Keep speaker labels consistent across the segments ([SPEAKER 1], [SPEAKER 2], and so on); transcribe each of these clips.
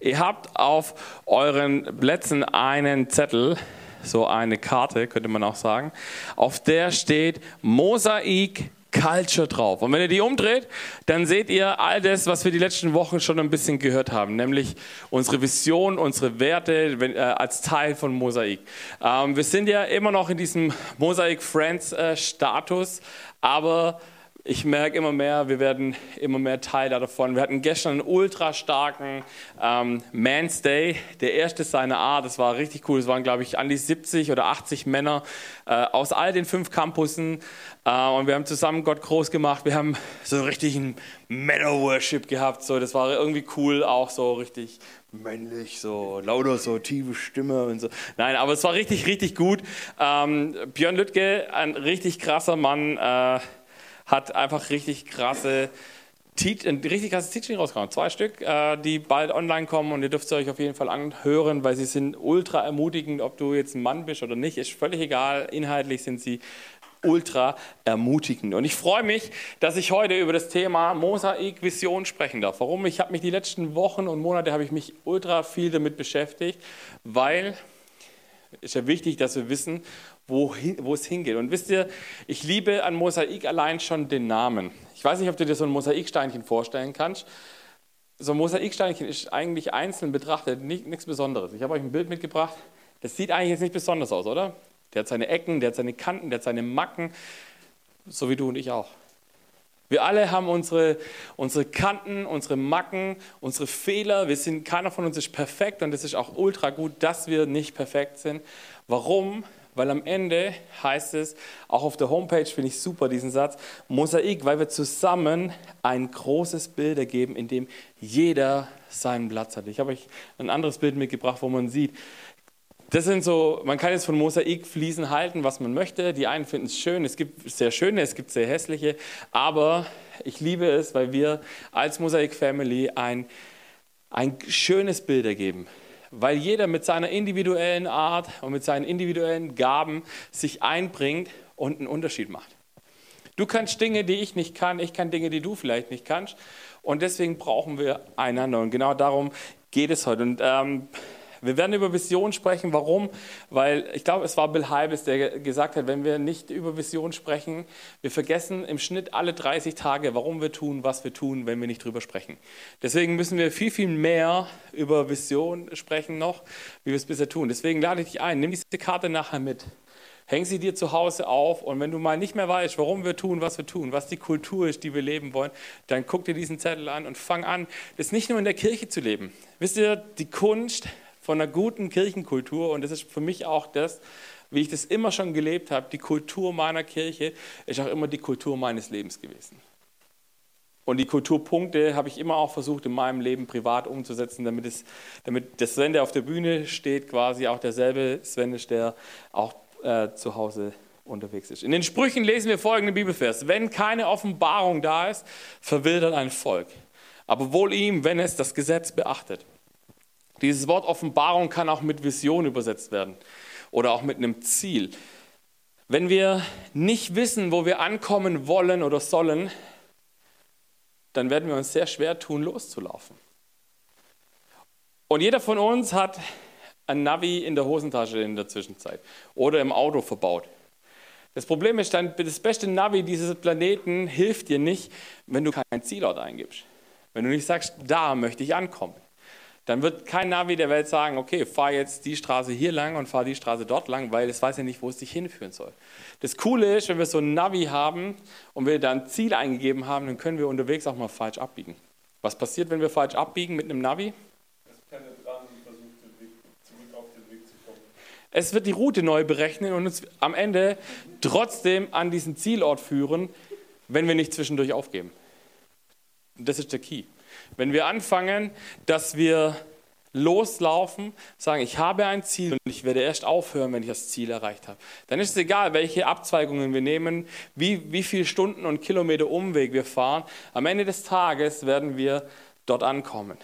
[SPEAKER 1] Ihr habt auf euren Plätzen einen Zettel, so eine Karte, könnte man auch sagen, auf der steht Mosaik Culture drauf. Und wenn ihr die umdreht, dann seht ihr all das, was wir die letzten Wochen schon ein bisschen gehört haben, nämlich unsere Vision, unsere Werte äh, als Teil von Mosaik. Ähm, wir sind ja immer noch in diesem Mosaik Friends äh, Status, aber ich merke immer mehr, wir werden immer mehr Teil davon. Wir hatten gestern einen ultra starken ähm, Man's Day, der erste seiner Art. Das war richtig cool. Es waren, glaube ich, an die 70 oder 80 Männer äh, aus all den fünf Campussen. Äh, und wir haben zusammen Gott groß gemacht. Wir haben so einen richtigen Männer-Worship gehabt. So, das war irgendwie cool, auch so richtig männlich, so lauter, so tiefe Stimme und so. Nein, aber es war richtig, richtig gut. Ähm, Björn Lüttke, ein richtig krasser Mann. Äh, hat einfach richtig krasse ein richtig krasses Teaching rausgekommen. Zwei Stück, äh, die bald online kommen und ihr dürft sie euch auf jeden Fall anhören, weil sie sind ultra ermutigend, ob du jetzt ein Mann bist oder nicht, ist völlig egal. Inhaltlich sind sie ultra ermutigend. Und ich freue mich, dass ich heute über das Thema Mosaik Vision sprechen darf. Warum? Ich habe mich die letzten Wochen und Monate habe ich mich ultra viel damit beschäftigt, weil ist ja wichtig, dass wir wissen, wohin, wo es hingeht. Und wisst ihr, ich liebe an Mosaik allein schon den Namen. Ich weiß nicht, ob du dir so ein Mosaiksteinchen vorstellen kannst. So ein Mosaiksteinchen ist eigentlich einzeln betrachtet nicht, nichts Besonderes. Ich habe euch ein Bild mitgebracht. Das sieht eigentlich jetzt nicht besonders aus, oder? Der hat seine Ecken, der hat seine Kanten, der hat seine Macken, so wie du und ich auch. Wir alle haben unsere, unsere Kanten, unsere Macken, unsere Fehler. Wir sind, keiner von uns ist perfekt und es ist auch ultra gut, dass wir nicht perfekt sind. Warum? weil am Ende heißt es, auch auf der Homepage finde ich super diesen Satz, Mosaik, weil wir zusammen ein großes Bild ergeben, in dem jeder seinen Platz hat. Ich habe euch ein anderes Bild mitgebracht, wo man sieht, das sind so, man kann jetzt von Mosaikfliesen halten, was man möchte. Die einen finden es schön, es gibt sehr schöne, es gibt sehr hässliche, aber ich liebe es, weil wir als Mosaik Family ein, ein schönes Bild ergeben weil jeder mit seiner individuellen Art und mit seinen individuellen Gaben sich einbringt und einen Unterschied macht. Du kannst Dinge, die ich nicht kann, ich kann Dinge, die du vielleicht nicht kannst. Und deswegen brauchen wir einander. Und genau darum geht es heute. Und ähm, wir werden über Vision sprechen. Warum? Weil ich glaube, es war Bill Heibels, der gesagt hat, wenn wir nicht über Vision sprechen, wir vergessen im Schnitt alle 30 Tage, warum wir tun, was wir tun, wenn wir nicht drüber sprechen. Deswegen müssen wir viel, viel mehr über Vision sprechen noch, wie wir es bisher tun. Deswegen lade ich dich ein, nimm diese Karte nachher mit. Häng sie dir zu Hause auf und wenn du mal nicht mehr weißt, warum wir tun, was wir tun, was die Kultur ist, die wir leben wollen, dann guck dir diesen Zettel an und fang an, das nicht nur in der Kirche zu leben. Wisst ihr, die Kunst von einer guten Kirchenkultur und das ist für mich auch das, wie ich das immer schon gelebt habe, die Kultur meiner Kirche ist auch immer die Kultur meines Lebens gewesen. Und die Kulturpunkte habe ich immer auch versucht, in meinem Leben privat umzusetzen, damit, es, damit der Sven, der auf der Bühne steht, quasi auch derselbe Sven ist, der auch äh, zu Hause unterwegs ist. In den Sprüchen lesen wir folgenden Bibelvers. Wenn keine Offenbarung da ist, verwildert ein Volk. Aber wohl ihm, wenn es das Gesetz beachtet. Dieses Wort Offenbarung kann auch mit Vision übersetzt werden oder auch mit einem Ziel. Wenn wir nicht wissen, wo wir ankommen wollen oder sollen, dann werden wir uns sehr schwer tun, loszulaufen. Und jeder von uns hat ein Navi in der Hosentasche in der Zwischenzeit oder im Auto verbaut. Das Problem ist dann, das beste Navi dieses Planeten hilft dir nicht, wenn du keinen Zielort eingibst. Wenn du nicht sagst, da möchte ich ankommen dann wird kein Navi der Welt sagen, okay, fahr jetzt die Straße hier lang und fahr die Straße dort lang, weil es weiß ja nicht, wo es dich hinführen soll. Das Coole ist, wenn wir so ein Navi haben und wir dann ein Ziel eingegeben haben, dann können wir unterwegs auch mal falsch abbiegen. Was passiert, wenn wir falsch abbiegen mit einem Navi? Es wird die Route neu berechnen und uns am Ende trotzdem an diesen Zielort führen, wenn wir nicht zwischendurch aufgeben. Das ist der Key. Wenn wir anfangen, dass wir loslaufen, sagen, ich habe ein Ziel und ich werde erst aufhören, wenn ich das Ziel erreicht habe. Dann ist es egal, welche Abzweigungen wir nehmen, wie, wie viele Stunden und Kilometer Umweg wir fahren. Am Ende des Tages werden wir dort ankommen.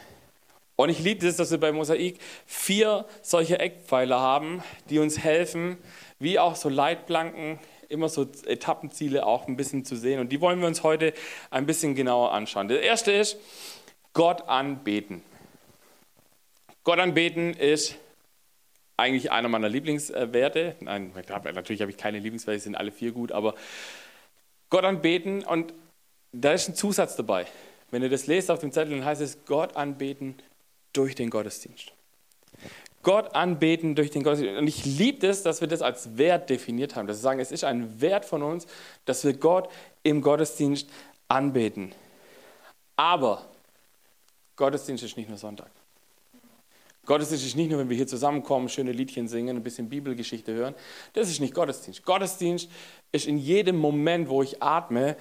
[SPEAKER 1] Und ich liebe es, dass wir bei Mosaik vier solche Eckpfeiler haben, die uns helfen, wie auch so Leitplanken, immer so Etappenziele auch ein bisschen zu sehen. Und die wollen wir uns heute ein bisschen genauer anschauen. Der erste ist, Gott anbeten. Gott anbeten ist eigentlich einer meiner Lieblingswerte. Nein, natürlich habe ich keine Lieblingswerte, sind alle vier gut, aber Gott anbeten und da ist ein Zusatz dabei. Wenn ihr das lest auf dem Zettel, dann heißt es Gott anbeten durch den Gottesdienst. Gott anbeten durch den Gottesdienst. Und ich liebe es, dass wir das als Wert definiert haben. Dass wir sagen, es ist ein Wert von uns, dass wir Gott im Gottesdienst anbeten. Aber Gottesdienst ist nicht nur Sonntag. Gottesdienst ist nicht nur, wenn wir hier zusammenkommen, schöne Liedchen singen, ein bisschen Bibelgeschichte hören. Das ist nicht Gottesdienst. Gottesdienst ist in jedem Moment, wo ich atme,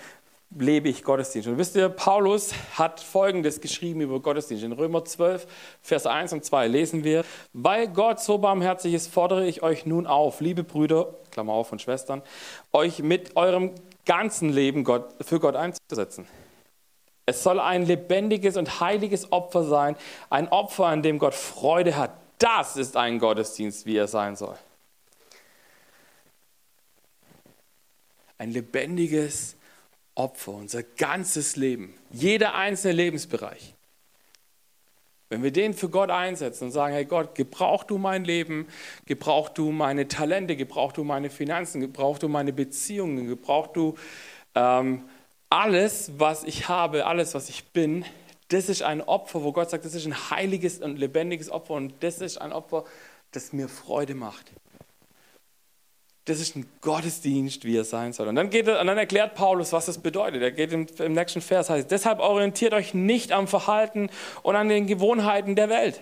[SPEAKER 1] lebe ich Gottesdienst. Und wisst ihr, Paulus hat Folgendes geschrieben über Gottesdienst. In Römer 12, Vers 1 und 2 lesen wir, weil Gott so barmherzig ist, fordere ich euch nun auf, liebe Brüder, Klammer auf und Schwestern, euch mit eurem ganzen Leben Gott, für Gott einzusetzen. Es soll ein lebendiges und heiliges Opfer sein, ein Opfer, an dem Gott Freude hat. Das ist ein Gottesdienst, wie er sein soll. Ein lebendiges Opfer, unser ganzes Leben, jeder einzelne Lebensbereich. Wenn wir den für Gott einsetzen und sagen, hey Gott, gebrauch du mein Leben, gebrauch du meine Talente, gebrauch du meine Finanzen, gebrauch du meine Beziehungen, gebrauch du ähm, alles, was ich habe, alles, was ich bin, das ist ein Opfer, wo Gott sagt, das ist ein heiliges und lebendiges Opfer und das ist ein Opfer, das mir Freude macht. Das ist ein Gottesdienst, wie er sein soll. Und dann, geht und dann erklärt Paulus, was das bedeutet. Er geht im, im nächsten Vers, heißt, deshalb orientiert euch nicht am Verhalten und an den Gewohnheiten der Welt,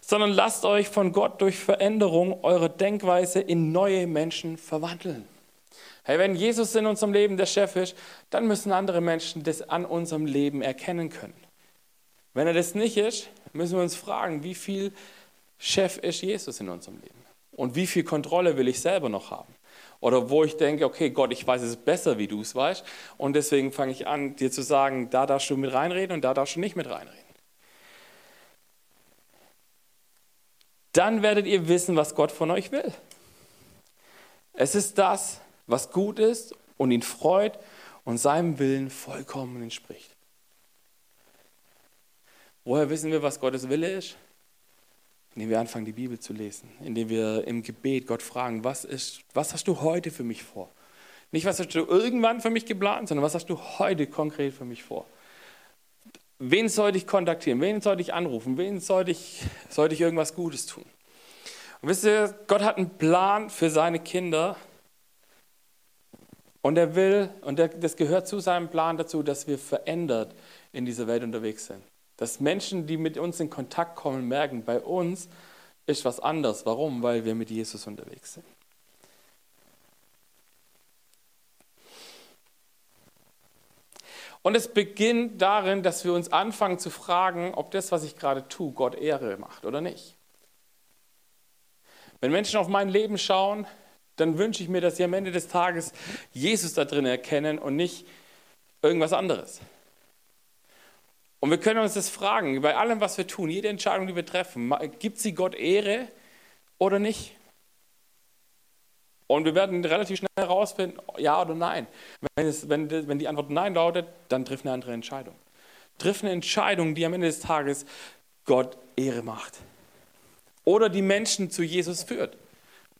[SPEAKER 1] sondern lasst euch von Gott durch Veränderung eurer Denkweise in neue Menschen verwandeln. Hey, wenn Jesus in unserem Leben der Chef ist, dann müssen andere Menschen das an unserem Leben erkennen können. Wenn er das nicht ist, müssen wir uns fragen, wie viel Chef ist Jesus in unserem Leben? Und wie viel Kontrolle will ich selber noch haben? Oder wo ich denke, okay, Gott, ich weiß es besser, wie du es weißt. Und deswegen fange ich an, dir zu sagen, da darfst du mit reinreden und da darfst du nicht mit reinreden. Dann werdet ihr wissen, was Gott von euch will. Es ist das, was gut ist und ihn freut und seinem Willen vollkommen entspricht. Woher wissen wir, was Gottes Wille ist? Indem wir anfangen, die Bibel zu lesen, indem wir im Gebet Gott fragen, was, ist, was hast du heute für mich vor? Nicht, was hast du irgendwann für mich geplant, sondern was hast du heute konkret für mich vor? Wen sollte ich kontaktieren? Wen sollte ich anrufen? Wen sollte ich, sollte ich irgendwas Gutes tun? Und wisst ihr, Gott hat einen Plan für seine Kinder und er will, und das gehört zu seinem Plan dazu, dass wir verändert in dieser Welt unterwegs sind. Dass Menschen, die mit uns in Kontakt kommen, merken, bei uns ist was anders. Warum? Weil wir mit Jesus unterwegs sind. Und es beginnt darin, dass wir uns anfangen zu fragen, ob das, was ich gerade tue, Gott Ehre macht oder nicht. Wenn Menschen auf mein Leben schauen, dann wünsche ich mir, dass sie am Ende des Tages Jesus da drin erkennen und nicht irgendwas anderes. Und wir können uns das fragen, bei allem, was wir tun, jede Entscheidung, die wir treffen, gibt sie Gott Ehre oder nicht? Und wir werden relativ schnell herausfinden, ja oder nein. Wenn, es, wenn, wenn die Antwort Nein lautet, dann triff eine andere Entscheidung. Triff eine Entscheidung, die am Ende des Tages Gott Ehre macht. Oder die Menschen zu Jesus führt.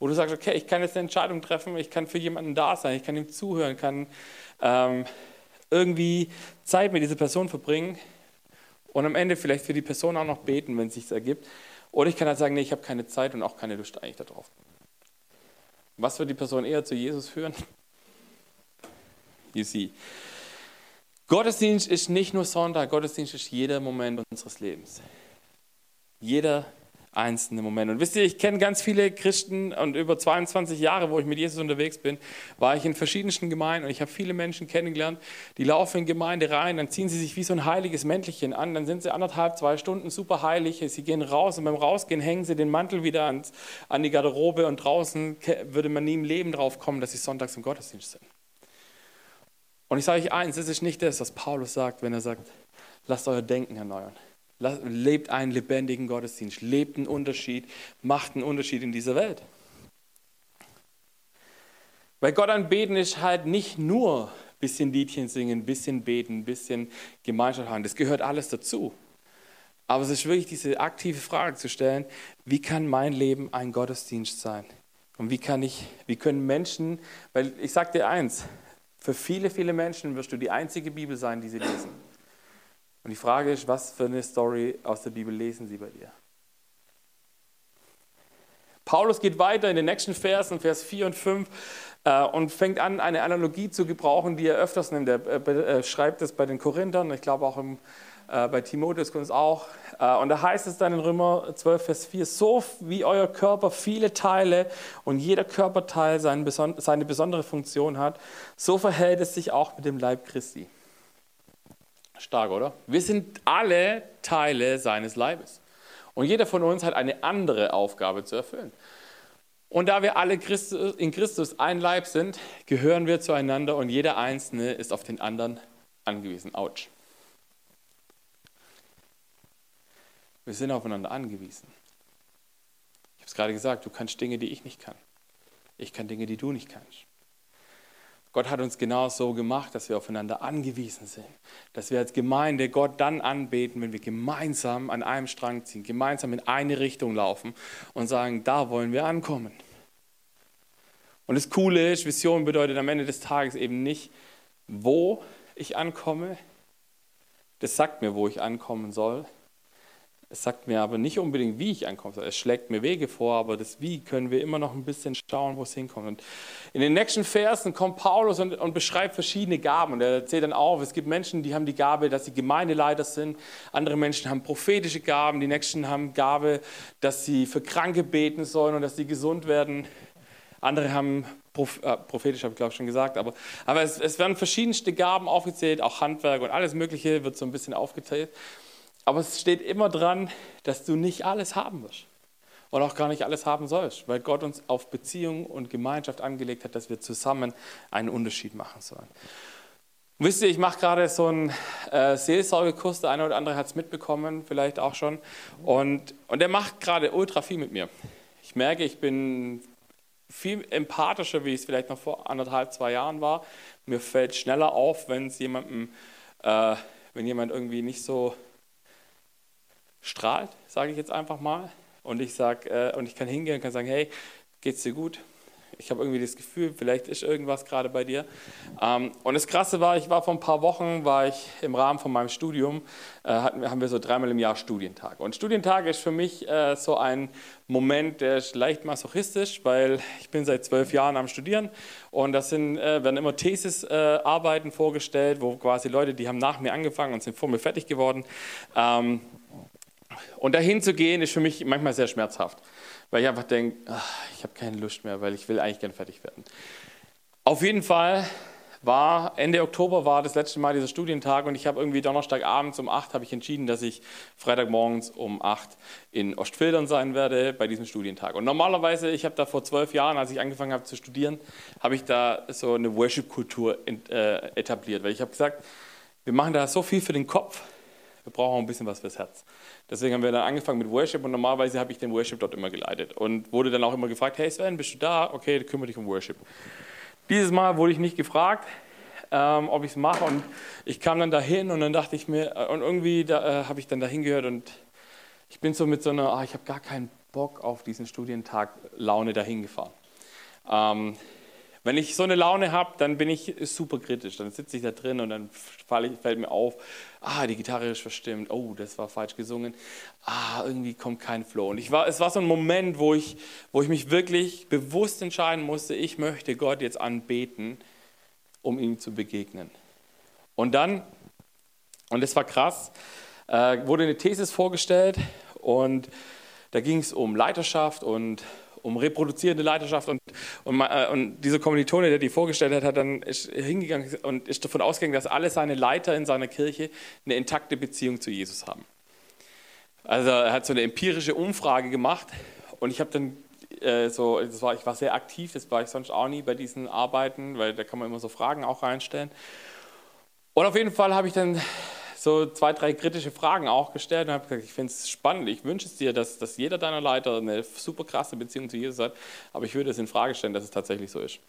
[SPEAKER 1] Wo du sagst, okay, ich kann jetzt eine Entscheidung treffen, ich kann für jemanden da sein, ich kann ihm zuhören, kann ähm, irgendwie Zeit mit dieser Person verbringen und am Ende vielleicht für die Person auch noch beten, wenn es sich ergibt. Oder ich kann halt sagen, nee, ich habe keine Zeit und auch keine Lust eigentlich darauf. Was wird die Person eher zu Jesus führen? You see. Gottesdienst ist nicht nur Sonntag, Gottesdienst ist jeder Moment unseres Lebens. Jeder einzelne Moment. Und wisst ihr, ich kenne ganz viele Christen und über 22 Jahre, wo ich mit Jesus unterwegs bin, war ich in verschiedensten Gemeinden und ich habe viele Menschen kennengelernt, die laufen in Gemeinde rein, dann ziehen sie sich wie so ein heiliges Mäntelchen an, dann sind sie anderthalb, zwei Stunden super heilig, sie gehen raus und beim Rausgehen hängen sie den Mantel wieder ans, an die Garderobe und draußen würde man nie im Leben drauf kommen, dass sie sonntags im Gottesdienst sind. Und ich sage euch eins, das ist nicht das, was Paulus sagt, wenn er sagt, lasst euer Denken erneuern lebt einen lebendigen Gottesdienst, lebt einen Unterschied, macht einen Unterschied in dieser Welt. Weil Gott anbeten ist halt nicht nur ein bisschen Liedchen singen, ein bisschen beten, ein bisschen Gemeinschaft haben. Das gehört alles dazu. Aber es ist wirklich diese aktive Frage zu stellen, wie kann mein Leben ein Gottesdienst sein? Und wie kann ich, wie können Menschen, weil ich sage dir eins, für viele, viele Menschen wirst du die einzige Bibel sein, die sie lesen. Und die Frage ist, was für eine Story aus der Bibel lesen sie bei dir? Paulus geht weiter in den nächsten Versen, Vers 4 und 5, äh, und fängt an, eine Analogie zu gebrauchen, die er öfters nimmt. Er schreibt es bei den Korinthern, ich glaube auch im, äh, bei Timotheus kommt es auch. Äh, und da heißt es dann in Römer 12, Vers 4, so wie euer Körper viele Teile und jeder Körperteil seine besondere Funktion hat, so verhält es sich auch mit dem Leib Christi. Stark, oder? Wir sind alle Teile seines Leibes. Und jeder von uns hat eine andere Aufgabe zu erfüllen. Und da wir alle in Christus ein Leib sind, gehören wir zueinander und jeder Einzelne ist auf den anderen angewiesen. Autsch. Wir sind aufeinander angewiesen. Ich habe es gerade gesagt, du kannst Dinge, die ich nicht kann. Ich kann Dinge, die du nicht kannst. Gott hat uns genau so gemacht, dass wir aufeinander angewiesen sind. Dass wir als Gemeinde Gott dann anbeten, wenn wir gemeinsam an einem Strang ziehen, gemeinsam in eine Richtung laufen und sagen, da wollen wir ankommen. Und das Coole ist, Vision bedeutet am Ende des Tages eben nicht, wo ich ankomme. Das sagt mir, wo ich ankommen soll. Es sagt mir aber nicht unbedingt, wie ich ankomme. Es schlägt mir Wege vor, aber das Wie können wir immer noch ein bisschen schauen, wo es hinkommt. Und in den nächsten Versen kommt Paulus und, und, beschreibt verschiedene Gaben. Und er erzählt dann auf, es gibt Menschen, die haben die Gabe, dass sie Gemeindeleiter sind. Andere Menschen haben prophetische Gaben. Die nächsten haben Gabe, dass sie für Kranke beten sollen und dass sie gesund werden. Andere haben äh, prophetisch, habe ich glaube ich schon gesagt, aber, aber es, es werden verschiedenste Gaben aufgezählt, auch Handwerk und alles Mögliche wird so ein bisschen aufgezählt. Aber es steht immer dran, dass du nicht alles haben wirst. Und auch gar nicht alles haben sollst, weil Gott uns auf Beziehung und Gemeinschaft angelegt hat, dass wir zusammen einen Unterschied machen sollen. Und wisst ihr, ich mache gerade so einen äh, Seelsorgekurs, der eine oder andere hat es mitbekommen, vielleicht auch schon. Und, und der macht gerade ultra viel mit mir. Ich merke, ich bin viel empathischer, wie es vielleicht noch vor anderthalb, zwei Jahren war. Mir fällt schneller auf, wenn es jemandem, äh, wenn jemand irgendwie nicht so strahlt, sage ich jetzt einfach mal. Und ich sag, äh, und ich kann hingehen und kann sagen, hey, geht's dir gut? Ich habe irgendwie das Gefühl, vielleicht ist irgendwas gerade bei dir. Ähm, und das Krasse war, ich war vor ein paar Wochen, war ich im Rahmen von meinem Studium, äh, hatten, haben wir so dreimal im Jahr Studientag. Und Studientag ist für mich äh, so ein Moment, der ist leicht masochistisch, weil ich bin seit zwölf Jahren am Studieren und das sind, äh, werden immer Thesisarbeiten äh, vorgestellt, wo quasi Leute, die haben nach mir angefangen und sind vor mir fertig geworden. Ähm, und dahin zu gehen, ist für mich manchmal sehr schmerzhaft, weil ich einfach denke, ich habe keine Lust mehr, weil ich will eigentlich gerne fertig werden. Auf jeden Fall war Ende Oktober war das letzte Mal dieser Studientag und ich habe irgendwie Donnerstagabends um 8 habe ich entschieden, dass ich Freitagmorgens um 8 in Ostfildern sein werde bei diesem Studientag. Und normalerweise, ich habe da vor zwölf Jahren, als ich angefangen habe zu studieren, habe ich da so eine Worship-Kultur äh, etabliert, weil ich habe gesagt, wir machen da so viel für den Kopf, wir brauchen auch ein bisschen was fürs Herz. Deswegen haben wir dann angefangen mit Worship und normalerweise habe ich den Worship dort immer geleitet und wurde dann auch immer gefragt, hey Sven, bist du da? Okay, kümmere dich um Worship. Dieses Mal wurde ich nicht gefragt, ähm, ob ich es mache und ich kam dann dahin und dann dachte ich mir, äh, und irgendwie da, äh, habe ich dann dahin gehört und ich bin so mit so einer, ah, ich habe gar keinen Bock auf diesen Studientag Laune dahin gefahren. Ähm, wenn ich so eine Laune habe, dann bin ich super kritisch. Dann sitze ich da drin und dann fällt mir auf, ah, die Gitarre ist verstimmt, oh, das war falsch gesungen, ah, irgendwie kommt kein Flow. Und ich war, es war so ein Moment, wo ich, wo ich mich wirklich bewusst entscheiden musste, ich möchte Gott jetzt anbeten, um ihm zu begegnen. Und dann, und das war krass, äh, wurde eine Thesis vorgestellt und da ging es um Leiterschaft und um reproduzierende Leiterschaft. Und, und, äh, und dieser Kommilitone, der die vorgestellt hat, hat dann ist hingegangen und ist davon ausgegangen, dass alle seine Leiter in seiner Kirche eine intakte Beziehung zu Jesus haben. Also er hat so eine empirische Umfrage gemacht und ich habe dann äh, so, das war, ich war sehr aktiv, das war ich sonst auch nie bei diesen Arbeiten, weil da kann man immer so Fragen auch reinstellen. Und auf jeden Fall habe ich dann so zwei, drei kritische Fragen auch gestellt und habe gesagt, ich finde es spannend, ich wünsche es dir, dass, dass jeder deiner Leiter eine super krasse Beziehung zu Jesus hat, aber ich würde es in Frage stellen, dass es tatsächlich so ist.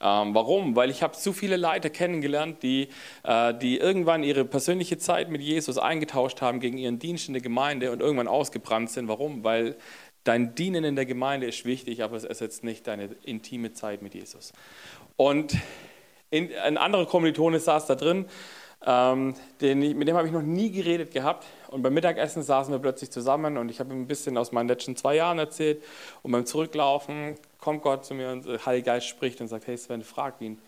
[SPEAKER 1] Ähm, warum? Weil ich habe zu viele Leiter kennengelernt, die, äh, die irgendwann ihre persönliche Zeit mit Jesus eingetauscht haben gegen ihren Dienst in der Gemeinde und irgendwann ausgebrannt sind. Warum? Weil dein Dienen in der Gemeinde ist wichtig, aber es ersetzt nicht deine intime Zeit mit Jesus. Und in, ein anderer Kommilitone saß da drin, ähm, den, mit dem habe ich noch nie geredet gehabt. Und beim Mittagessen saßen wir plötzlich zusammen und ich habe ihm ein bisschen aus meinen letzten zwei Jahren erzählt. Und beim Zurücklaufen kommt Gott zu mir und der Heilige Geist spricht und sagt, hey Sven, frag ihn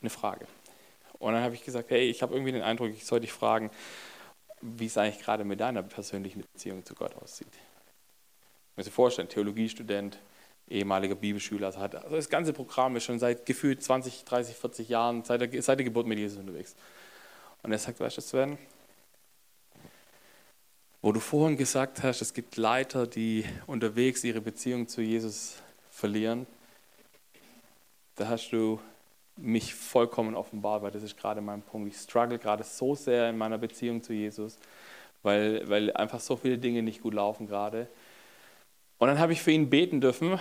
[SPEAKER 1] eine Frage. Und dann habe ich gesagt, hey, ich habe irgendwie den Eindruck, ich soll dich fragen, wie es eigentlich gerade mit deiner persönlichen Beziehung zu Gott aussieht. Ich muss dir vorstellen, Theologiestudent, ehemaliger Bibelschüler, also, also das ganze Programm ist schon seit gefühlt 20, 30, 40 Jahren, seit der, seit der Geburt mit Jesus unterwegs. Und er sagt, weißt du, Sven, wo du vorhin gesagt hast, es gibt Leiter, die unterwegs ihre Beziehung zu Jesus verlieren, da hast du mich vollkommen offenbart, weil das ist gerade mein Punkt. Ich struggle gerade so sehr in meiner Beziehung zu Jesus, weil, weil einfach so viele Dinge nicht gut laufen gerade. Und dann habe ich für ihn beten dürfen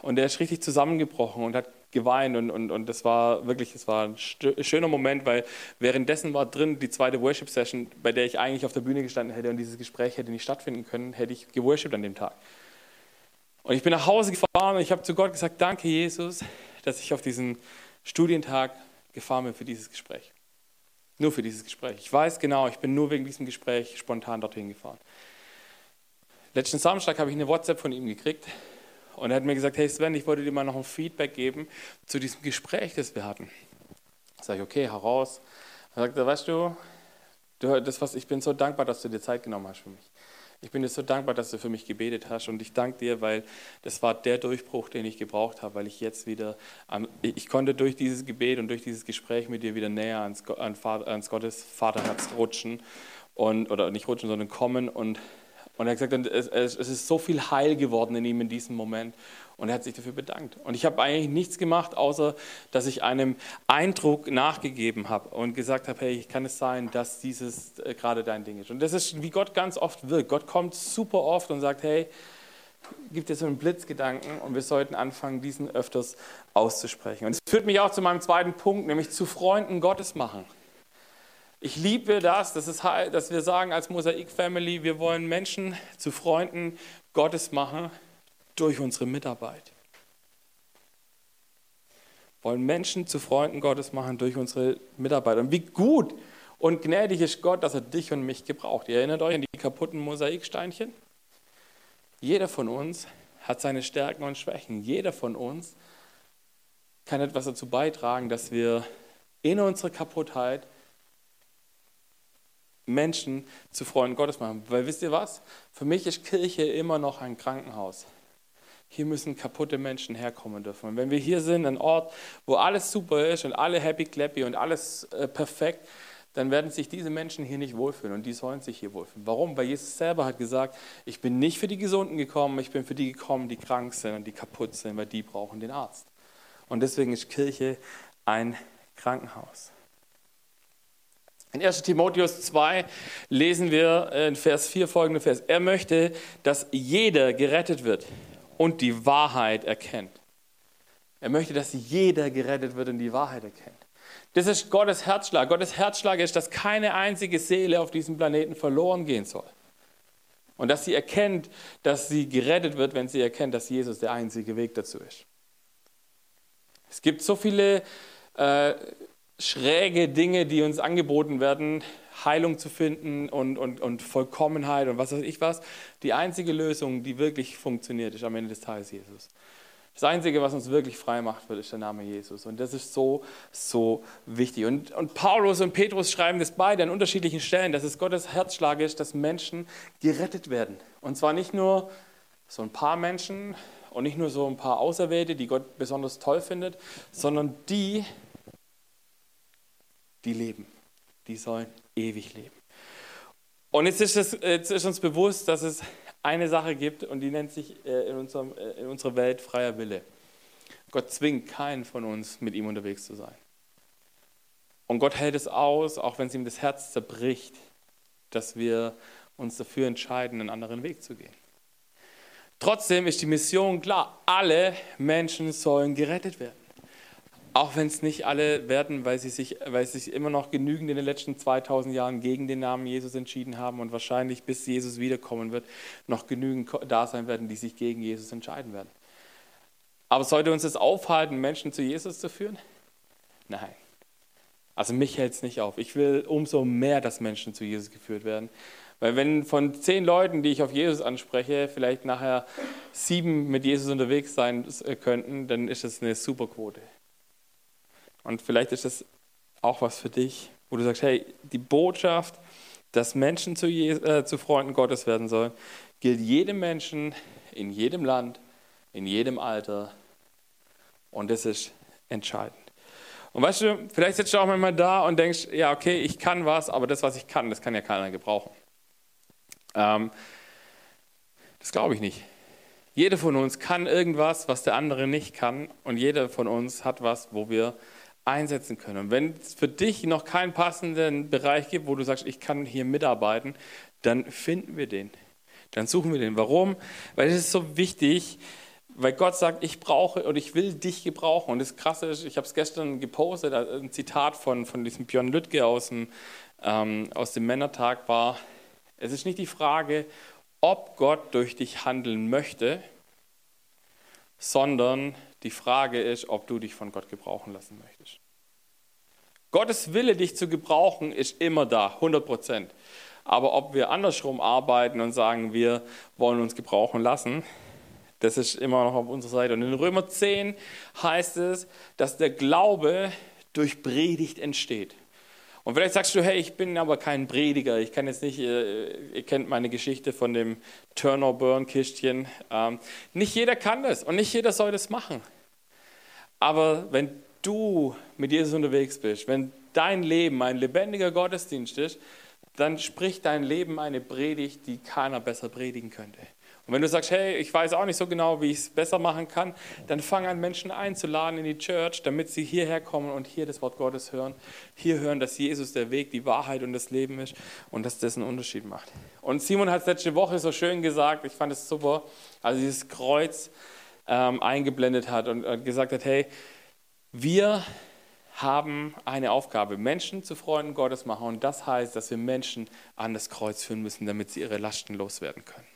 [SPEAKER 1] und er ist richtig zusammengebrochen und hat geweint und, und, und das war wirklich, es war ein schöner Moment, weil währenddessen war drin die zweite Worship-Session, bei der ich eigentlich auf der Bühne gestanden hätte und dieses Gespräch hätte nicht stattfinden können, hätte ich geworshipped an dem Tag. Und ich bin nach Hause gefahren und ich habe zu Gott gesagt, danke Jesus, dass ich auf diesen Studientag gefahren bin für dieses Gespräch. Nur für dieses Gespräch. Ich weiß genau, ich bin nur wegen diesem Gespräch spontan dorthin gefahren. Letzten Samstag habe ich eine WhatsApp von ihm gekriegt und er hat mir gesagt, hey Sven, ich wollte dir mal noch ein Feedback geben zu diesem Gespräch, das wir hatten. Sag ich, okay, heraus. Er sagte, weißt du, du das, was, ich bin so dankbar, dass du dir Zeit genommen hast für mich. Ich bin dir so dankbar, dass du für mich gebetet hast und ich danke dir, weil das war der Durchbruch, den ich gebraucht habe, weil ich jetzt wieder, ich konnte durch dieses Gebet und durch dieses Gespräch mit dir wieder näher ans, ans Gottes Vaterherz rutschen und, oder nicht rutschen, sondern kommen und und er hat gesagt, es, es, ist so viel Heil geworden in ihm in diesem Moment. Und er hat sich dafür bedankt. Und ich habe eigentlich nichts gemacht, außer dass ich einem Eindruck nachgegeben habe und gesagt habe, hey, kann es sein, dass dieses äh, gerade dein Ding ist. Und das ist, wie Gott ganz oft wirkt. Gott kommt super oft und sagt, hey, gibt dir so einen Blitzgedanken und wir sollten anfangen, diesen öfters auszusprechen. Und es führt mich auch zu meinem zweiten Punkt, nämlich zu Freunden Gottes machen. Ich liebe das, das ist, dass wir sagen als Mosaik-Family, wir wollen Menschen zu Freunden Gottes machen durch unsere Mitarbeit. Wollen Menschen zu Freunden Gottes machen durch unsere Mitarbeit. Und wie gut und gnädig ist Gott, dass er dich und mich gebraucht. Ihr erinnert euch an die kaputten Mosaiksteinchen? Jeder von uns hat seine Stärken und Schwächen. Jeder von uns kann etwas dazu beitragen, dass wir in unserer Kaputtheit Menschen zu Freunden Gottes machen. Weil wisst ihr was? Für mich ist Kirche immer noch ein Krankenhaus. Hier müssen kaputte Menschen herkommen dürfen. Und wenn wir hier sind, ein Ort, wo alles super ist und alle happy clappy und alles äh, perfekt, dann werden sich diese Menschen hier nicht wohlfühlen und die sollen sich hier wohlfühlen. Warum? Weil Jesus selber hat gesagt, ich bin nicht für die Gesunden gekommen, ich bin für die gekommen, die krank sind und die kaputt sind, weil die brauchen den Arzt. Und deswegen ist Kirche ein Krankenhaus. In 1 Timotheus 2 lesen wir in Vers 4 folgende Vers. Er möchte, dass jeder gerettet wird und die Wahrheit erkennt. Er möchte, dass jeder gerettet wird und die Wahrheit erkennt. Das ist Gottes Herzschlag. Gottes Herzschlag ist, dass keine einzige Seele auf diesem Planeten verloren gehen soll. Und dass sie erkennt, dass sie gerettet wird, wenn sie erkennt, dass Jesus der einzige Weg dazu ist. Es gibt so viele äh, schräge Dinge, die uns angeboten werden, Heilung zu finden und, und, und Vollkommenheit und was weiß ich was. Die einzige Lösung, die wirklich funktioniert, ist am Ende des Tages Jesus. Das Einzige, was uns wirklich frei macht, wird, ist der Name Jesus. Und das ist so, so wichtig. Und, und Paulus und Petrus schreiben das beide an unterschiedlichen Stellen, dass es Gottes Herzschlag ist, dass Menschen gerettet werden. Und zwar nicht nur so ein paar Menschen und nicht nur so ein paar Auserwählte, die Gott besonders toll findet, sondern die, die leben. Die sollen ewig leben. Und jetzt ist, es, jetzt ist uns bewusst, dass es eine Sache gibt und die nennt sich äh, in, unserem, äh, in unserer Welt freier Wille. Gott zwingt keinen von uns, mit ihm unterwegs zu sein. Und Gott hält es aus, auch wenn es ihm das Herz zerbricht, dass wir uns dafür entscheiden, einen anderen Weg zu gehen. Trotzdem ist die Mission klar, alle Menschen sollen gerettet werden. Auch wenn es nicht alle werden, weil sie, sich, weil sich immer noch genügend in den letzten 2000 Jahren gegen den Namen Jesus entschieden haben und wahrscheinlich bis Jesus wiederkommen wird, noch genügend da sein werden, die sich gegen Jesus entscheiden werden. Aber sollte uns das aufhalten, Menschen zu Jesus zu führen? Nein. Also mich hält es nicht auf. Ich will umso mehr, dass Menschen zu Jesus geführt werden. Weil wenn von zehn Leuten, die ich auf Jesus anspreche, vielleicht nachher sieben mit Jesus unterwegs sein äh, könnten, dann ist das eine super Quote. Und vielleicht ist das auch was für dich, wo du sagst, hey, die Botschaft, dass Menschen zu, äh, zu Freunden Gottes werden sollen, gilt jedem Menschen in jedem Land, in jedem Alter. Und das ist entscheidend. Und weißt du, vielleicht sitzt du auch manchmal da und denkst, ja, okay, ich kann was, aber das, was ich kann, das kann ja keiner gebrauchen. Ähm, das glaube ich nicht. Jeder von uns kann irgendwas, was der andere nicht kann. Und jeder von uns hat was, wo wir einsetzen können. Und wenn es für dich noch keinen passenden Bereich gibt, wo du sagst, ich kann hier mitarbeiten, dann finden wir den. Dann suchen wir den. Warum? Weil es ist so wichtig, weil Gott sagt, ich brauche und ich will dich gebrauchen. Und das Krasse ist, ich habe es gestern gepostet, ein Zitat von, von diesem Björn Lüttke aus dem, ähm, aus dem Männertag war, es ist nicht die Frage, ob Gott durch dich handeln möchte, sondern die Frage ist, ob du dich von Gott gebrauchen lassen möchtest. Gottes Wille, dich zu gebrauchen, ist immer da, 100 Prozent. Aber ob wir andersrum arbeiten und sagen, wir wollen uns gebrauchen lassen, das ist immer noch auf unserer Seite. Und in Römer 10 heißt es, dass der Glaube durch Predigt entsteht. Und vielleicht sagst du, hey, ich bin aber kein Prediger, ich kann jetzt nicht, äh, ihr kennt meine Geschichte von dem Turner-Burn-Kistchen. Ähm, nicht jeder kann das und nicht jeder soll das machen. Aber wenn du mit Jesus unterwegs bist, wenn dein Leben ein lebendiger Gottesdienst ist, dann spricht dein Leben eine Predigt, die keiner besser predigen könnte. Und wenn du sagst, hey, ich weiß auch nicht so genau, wie ich es besser machen kann, dann fang an, Menschen einzuladen in die Church, damit sie hierher kommen und hier das Wort Gottes hören. Hier hören, dass Jesus der Weg, die Wahrheit und das Leben ist und dass das einen Unterschied macht. Und Simon hat es letzte Woche so schön gesagt, ich fand es super, als er dieses Kreuz ähm, eingeblendet hat und, und gesagt hat, hey, wir haben eine Aufgabe, Menschen zu Freunden Gottes machen. Und das heißt, dass wir Menschen an das Kreuz führen müssen, damit sie ihre Lasten loswerden können.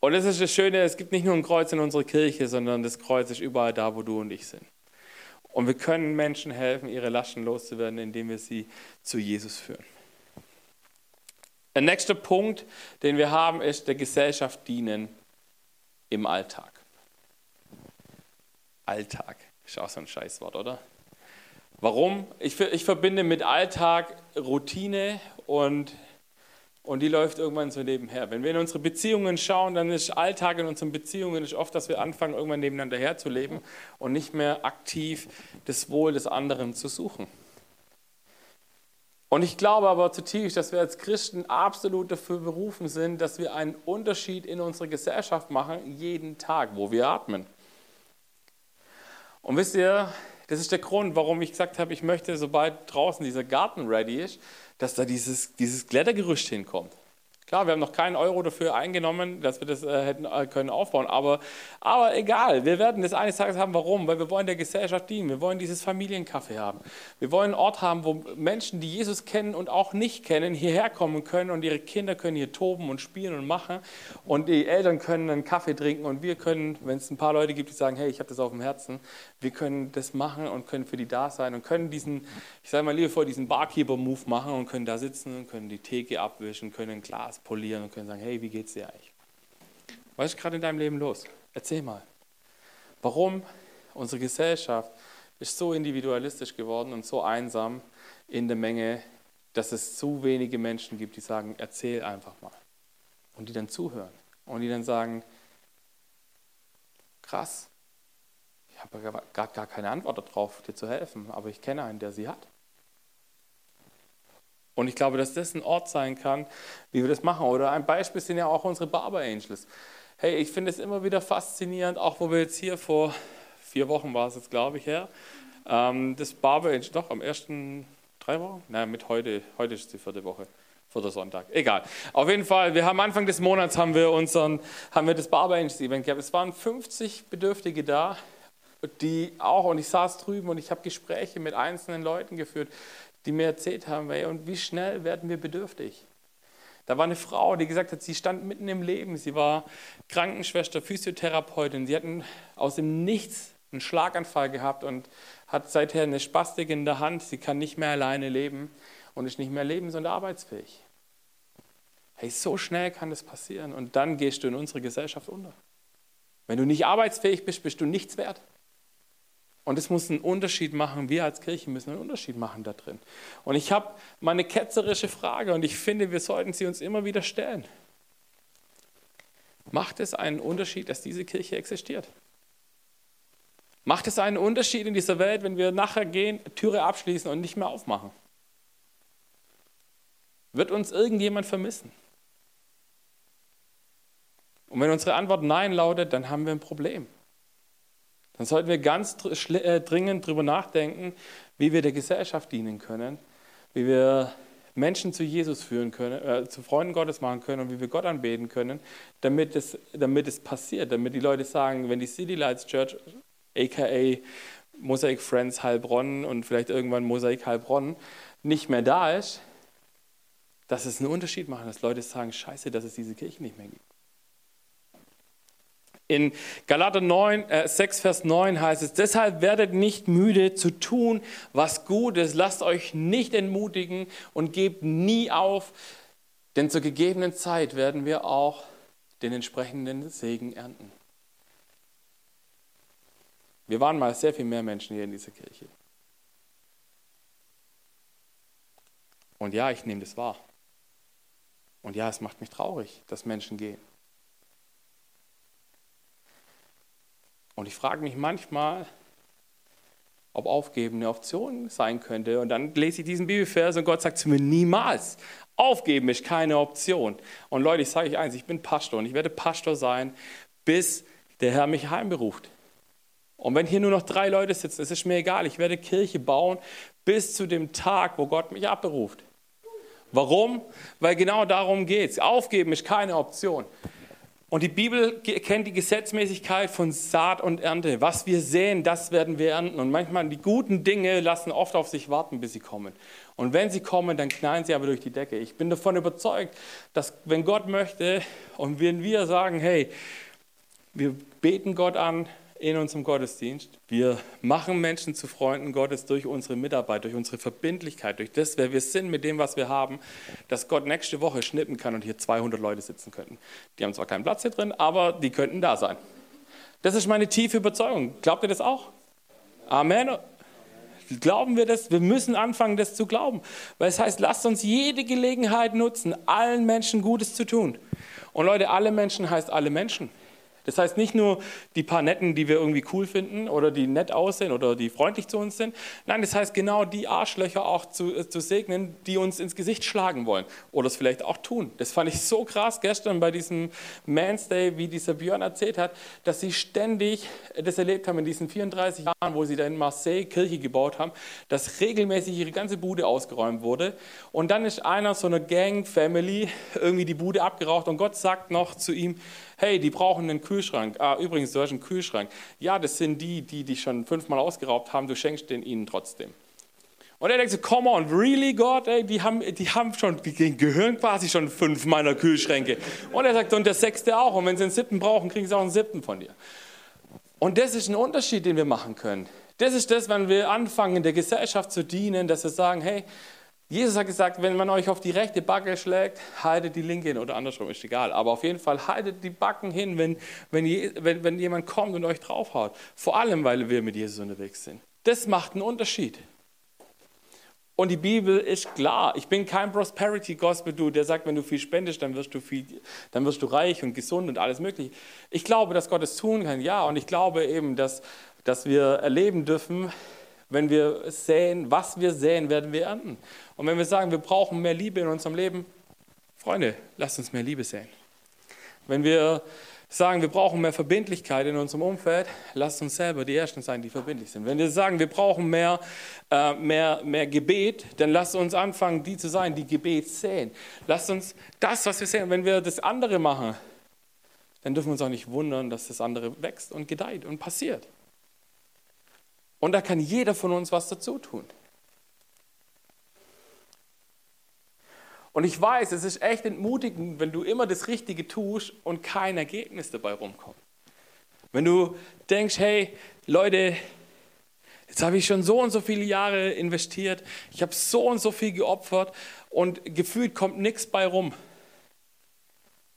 [SPEAKER 1] Und das ist das Schöne, es gibt nicht nur ein Kreuz in unserer Kirche, sondern das Kreuz ist überall da, wo du und ich sind. Und wir können Menschen helfen, ihre Lasten loszuwerden, indem wir sie zu Jesus führen. Der nächste Punkt, den wir haben, ist der Gesellschaft dienen im Alltag. Alltag ist auch so ein Scheißwort, oder? Warum? Ich, ich verbinde mit Alltag Routine und und die läuft irgendwann so nebenher. Wenn wir in unsere Beziehungen schauen, dann ist Alltag in unseren Beziehungen ist oft, dass wir anfangen, irgendwann nebeneinander herzuleben und nicht mehr aktiv das Wohl des anderen zu suchen. Und ich glaube aber zutiefst, dass wir als Christen absolut dafür berufen sind, dass wir einen Unterschied in unserer Gesellschaft machen, jeden Tag, wo wir atmen. Und wisst ihr, das ist der Grund, warum ich gesagt habe, ich möchte, sobald draußen dieser Garten ready ist, dass da dieses, dieses Klettergerüst hinkommt. Klar, wir haben noch keinen Euro dafür eingenommen, dass wir das äh, hätten äh, können aufbauen, aber, aber egal, wir werden das eines Tages haben. Warum? Weil wir wollen der Gesellschaft dienen, wir wollen dieses Familiencafé haben. Wir wollen einen Ort haben, wo Menschen, die Jesus kennen und auch nicht kennen, hierher kommen können und ihre Kinder können hier toben und spielen und machen und die Eltern können einen Kaffee trinken und wir können, wenn es ein paar Leute gibt, die sagen, hey, ich habe das auf dem Herzen, wir können das machen und können für die da sein und können diesen, ich sage mal liebevoll, diesen Barkeeper-Move machen und können da sitzen und können die Theke abwischen, können ein Glas polieren und können sagen, hey, wie geht's dir eigentlich? Was ist gerade in deinem Leben los? Erzähl mal. Warum unsere Gesellschaft ist so individualistisch geworden und so einsam in der Menge, dass es zu wenige Menschen gibt, die sagen, erzähl einfach mal. Und die dann zuhören. Und die dann sagen, krass, habe gerade gar keine Antwort darauf, dir zu helfen, aber ich kenne einen, der sie hat. Und ich glaube, dass das ein Ort sein kann, wie wir das machen. Oder ein Beispiel sind ja auch unsere Barber Angels. Hey, ich finde es immer wieder faszinierend, auch wo wir jetzt hier vor vier Wochen war es jetzt, glaube ich, her, ähm, das Barber Angel, doch am ersten, drei Wochen? Nein, mit heute, heute ist die vierte Woche vierter Sonntag. Egal. Auf jeden Fall, wir haben Anfang des Monats haben wir unseren, haben wir das Barber Angels Event gehabt. Es waren 50 Bedürftige da die auch, und ich saß drüben und ich habe Gespräche mit einzelnen Leuten geführt, die mir erzählt haben, ey, und wie schnell werden wir bedürftig? Da war eine Frau, die gesagt hat, sie stand mitten im Leben. Sie war Krankenschwester, Physiotherapeutin. Sie hatten aus dem Nichts einen Schlaganfall gehabt und hat seither eine Spastik in der Hand. Sie kann nicht mehr alleine leben und ist nicht mehr lebens- und arbeitsfähig. Hey, so schnell kann das passieren und dann gehst du in unsere Gesellschaft unter. Wenn du nicht arbeitsfähig bist, bist du nichts wert. Und es muss einen Unterschied machen. Wir als Kirche müssen einen Unterschied machen da drin. Und ich habe mal eine ketzerische Frage und ich finde, wir sollten sie uns immer wieder stellen. Macht es einen Unterschied, dass diese Kirche existiert? Macht es einen Unterschied in dieser Welt, wenn wir nachher gehen, Türe abschließen und nicht mehr aufmachen? Wird uns irgendjemand vermissen? Und wenn unsere Antwort Nein lautet, dann haben wir ein Problem. Dann sollten wir ganz äh, dringend darüber nachdenken, wie wir der Gesellschaft dienen können, wie wir Menschen zu Jesus führen können, äh, zu Freunden Gottes machen können und wie wir Gott anbeten können, damit es, damit es passiert, damit die Leute sagen, wenn die City Lights Church, aka Mosaic Friends Heilbronn und vielleicht irgendwann Mosaik Heilbronn, nicht mehr da ist, dass es einen Unterschied macht, dass Leute sagen, scheiße, dass es diese Kirche nicht mehr gibt. In Galater 9, äh, 6, Vers 9 heißt es, deshalb werdet nicht müde zu tun, was gut ist. Lasst euch nicht entmutigen und gebt nie auf, denn zur gegebenen Zeit werden wir auch den entsprechenden Segen ernten. Wir waren mal sehr viel mehr Menschen hier in dieser Kirche. Und ja, ich nehme das wahr. Und ja, es macht mich traurig, dass Menschen gehen. Und ich frage mich manchmal, ob Aufgeben eine Option sein könnte. Und dann lese ich diesen Bibelvers und Gott sagt zu mir, niemals. Aufgeben ist keine Option. Und Leute, ich sage euch eins, ich bin Pastor und ich werde Pastor sein, bis der Herr mich heimberuft. Und wenn hier nur noch drei Leute sitzen, es ist mir egal, ich werde Kirche bauen bis zu dem Tag, wo Gott mich abberuft. Warum? Weil genau darum geht es. Aufgeben ist keine Option. Und die Bibel kennt die Gesetzmäßigkeit von Saat und Ernte. Was wir sehen, das werden wir ernten. Und manchmal die guten Dinge lassen oft auf sich warten, bis sie kommen. Und wenn sie kommen, dann knallen sie aber durch die Decke. Ich bin davon überzeugt, dass wenn Gott möchte und wenn wir sagen, hey, wir beten Gott an, in unserem Gottesdienst. Wir machen Menschen zu Freunden Gottes durch unsere Mitarbeit, durch unsere Verbindlichkeit, durch das, wer wir sind mit dem, was wir haben, dass Gott nächste Woche schnippen kann und hier 200 Leute sitzen könnten. Die haben zwar keinen Platz hier drin, aber die könnten da sein. Das ist meine tiefe Überzeugung. Glaubt ihr das auch? Amen. Glauben wir das? Wir müssen anfangen, das zu glauben. Weil es heißt, lasst uns jede Gelegenheit nutzen, allen Menschen Gutes zu tun. Und Leute, alle Menschen heißt alle Menschen. Das heißt nicht nur die paar Netten, die wir irgendwie cool finden oder die nett aussehen oder die freundlich zu uns sind. Nein, das heißt genau die Arschlöcher auch zu, äh, zu segnen, die uns ins Gesicht schlagen wollen oder es vielleicht auch tun. Das fand ich so krass gestern bei diesem Man's Day, wie dieser Björn erzählt hat, dass sie ständig das erlebt haben in diesen 34 Jahren, wo sie da in Marseille Kirche gebaut haben, dass regelmäßig ihre ganze Bude ausgeräumt wurde. Und dann ist einer so einer Gang-Family irgendwie die Bude abgeraucht und Gott sagt noch zu ihm, hey, die brauchen einen Kühlschrank. Ah, übrigens, du hast einen Kühlschrank. Ja, das sind die, die dich schon fünfmal ausgeraubt haben, du schenkst den ihnen trotzdem. Und er denkt so, come on, really God? Ey, die, haben, die haben schon, die gehören quasi schon fünf meiner Kühlschränke. Und er sagt, und der sechste auch. Und wenn sie einen siebten brauchen, kriegen sie auch einen siebten von dir. Und das ist ein Unterschied, den wir machen können. Das ist das, wenn wir anfangen, der Gesellschaft zu dienen, dass wir sagen, hey, Jesus hat gesagt, wenn man euch auf die rechte Backe schlägt, haltet die linke hin oder andersrum, ist egal. Aber auf jeden Fall haltet die Backen hin, wenn, wenn, wenn, wenn jemand kommt und euch draufhaut. Vor allem, weil wir mit Jesus unterwegs sind. Das macht einen Unterschied. Und die Bibel ist klar. Ich bin kein Prosperity Gospel Dude, der sagt, wenn du viel spendest, dann wirst du viel, dann wirst du reich und gesund und alles mögliche. Ich glaube, dass Gott es tun kann, ja. Und ich glaube eben, dass, dass wir erleben dürfen, wenn wir säen, was wir säen, werden wir ernten. Und wenn wir sagen, wir brauchen mehr Liebe in unserem Leben, Freunde, lasst uns mehr Liebe säen. Wenn wir sagen, wir brauchen mehr Verbindlichkeit in unserem Umfeld, lasst uns selber die Ersten sein, die verbindlich sind. Wenn wir sagen, wir brauchen mehr, äh, mehr, mehr Gebet, dann lasst uns anfangen, die zu sein, die Gebet säen. Lasst uns das, was wir sehen, wenn wir das andere machen, dann dürfen wir uns auch nicht wundern, dass das andere wächst und gedeiht und passiert. Und da kann jeder von uns was dazu tun. Und ich weiß, es ist echt entmutigend, wenn du immer das Richtige tust und kein Ergebnis dabei rumkommt. Wenn du denkst, hey, Leute, jetzt habe ich schon so und so viele Jahre investiert, ich habe so und so viel geopfert und gefühlt kommt nichts bei rum.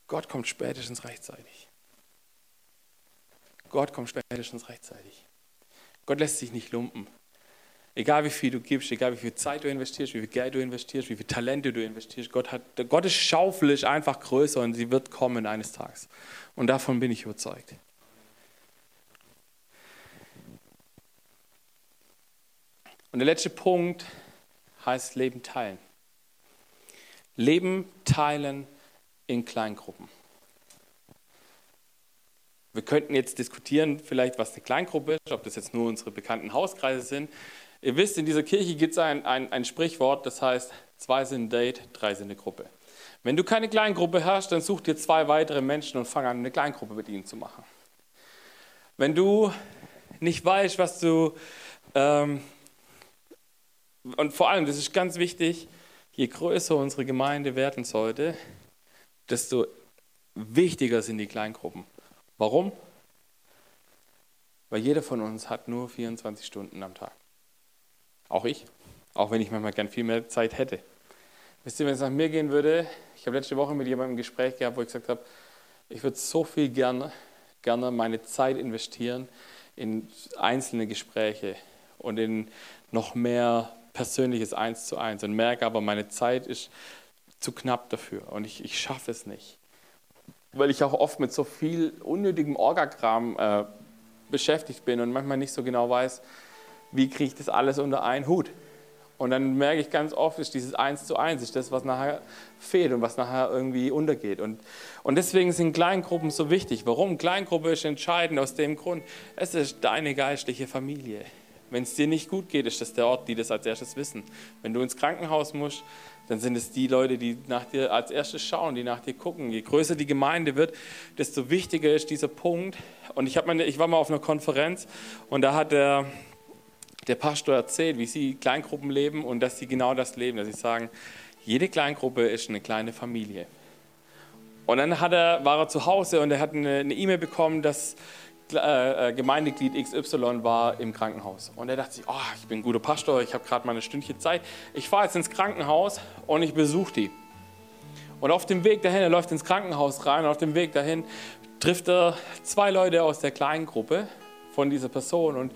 [SPEAKER 1] Gott kommt spätestens rechtzeitig. Gott kommt spätestens rechtzeitig. Gott lässt sich nicht lumpen. Egal wie viel du gibst, egal wie viel Zeit du investierst, wie viel Geld du investierst, wie viel Talente du investierst, Gott hat, Gottes Schaufel ist einfach größer und sie wird kommen eines Tages. Und davon bin ich überzeugt. Und der letzte Punkt heißt Leben teilen. Leben teilen in Kleingruppen. Wir könnten jetzt diskutieren, vielleicht was eine Kleingruppe ist, ob das jetzt nur unsere bekannten Hauskreise sind. Ihr wisst, in dieser Kirche gibt es ein, ein, ein Sprichwort, das heißt, zwei sind ein Date, drei sind eine Gruppe. Wenn du keine Kleingruppe hast, dann such dir zwei weitere Menschen und fang an, eine Kleingruppe mit ihnen zu machen. Wenn du nicht weißt, was du ähm, und vor allem, das ist ganz wichtig, je größer unsere Gemeinde werden sollte, desto wichtiger sind die Kleingruppen. Warum? Weil jeder von uns hat nur 24 Stunden am Tag. Auch ich, auch wenn ich manchmal gern viel mehr Zeit hätte. Wisst ihr, wenn es nach mir gehen würde, ich habe letzte Woche mit jemandem ein Gespräch gehabt, wo ich gesagt habe, ich würde so viel gerne, gerne meine Zeit investieren in einzelne Gespräche und in noch mehr persönliches Eins zu Eins und merke aber, meine Zeit ist zu knapp dafür und ich, ich schaffe es nicht. Weil ich auch oft mit so viel unnötigem Orgakram äh, beschäftigt bin und manchmal nicht so genau weiß, wie kriege ich das alles unter einen Hut. Und dann merke ich ganz oft, ist dieses Eins zu Eins, ist das, was nachher fehlt und was nachher irgendwie untergeht. Und, und deswegen sind Kleingruppen so wichtig. Warum? Kleingruppe ist entscheidend aus dem Grund, es ist deine geistliche Familie. Wenn es dir nicht gut geht, ist das der Ort, die das als erstes wissen. Wenn du ins Krankenhaus musst, dann sind es die Leute, die nach dir als erstes schauen, die nach dir gucken. Je größer die Gemeinde wird, desto wichtiger ist dieser Punkt. Und ich, meine, ich war mal auf einer Konferenz und da hat der, der Pastor erzählt, wie sie Kleingruppen leben und dass sie genau das leben, dass sie sagen, jede Kleingruppe ist eine kleine Familie. Und dann er, war er zu Hause und er hat eine E-Mail bekommen, dass äh, äh, Gemeindeglied XY war im Krankenhaus. Und er dachte sich, oh, ich bin ein guter Pastor, ich habe gerade mal eine Stündchen Zeit. Ich fahre jetzt ins Krankenhaus und ich besuche die. Und auf dem Weg dahin, er läuft ins Krankenhaus rein und auf dem Weg dahin trifft er zwei Leute aus der kleinen Gruppe von dieser Person. Und,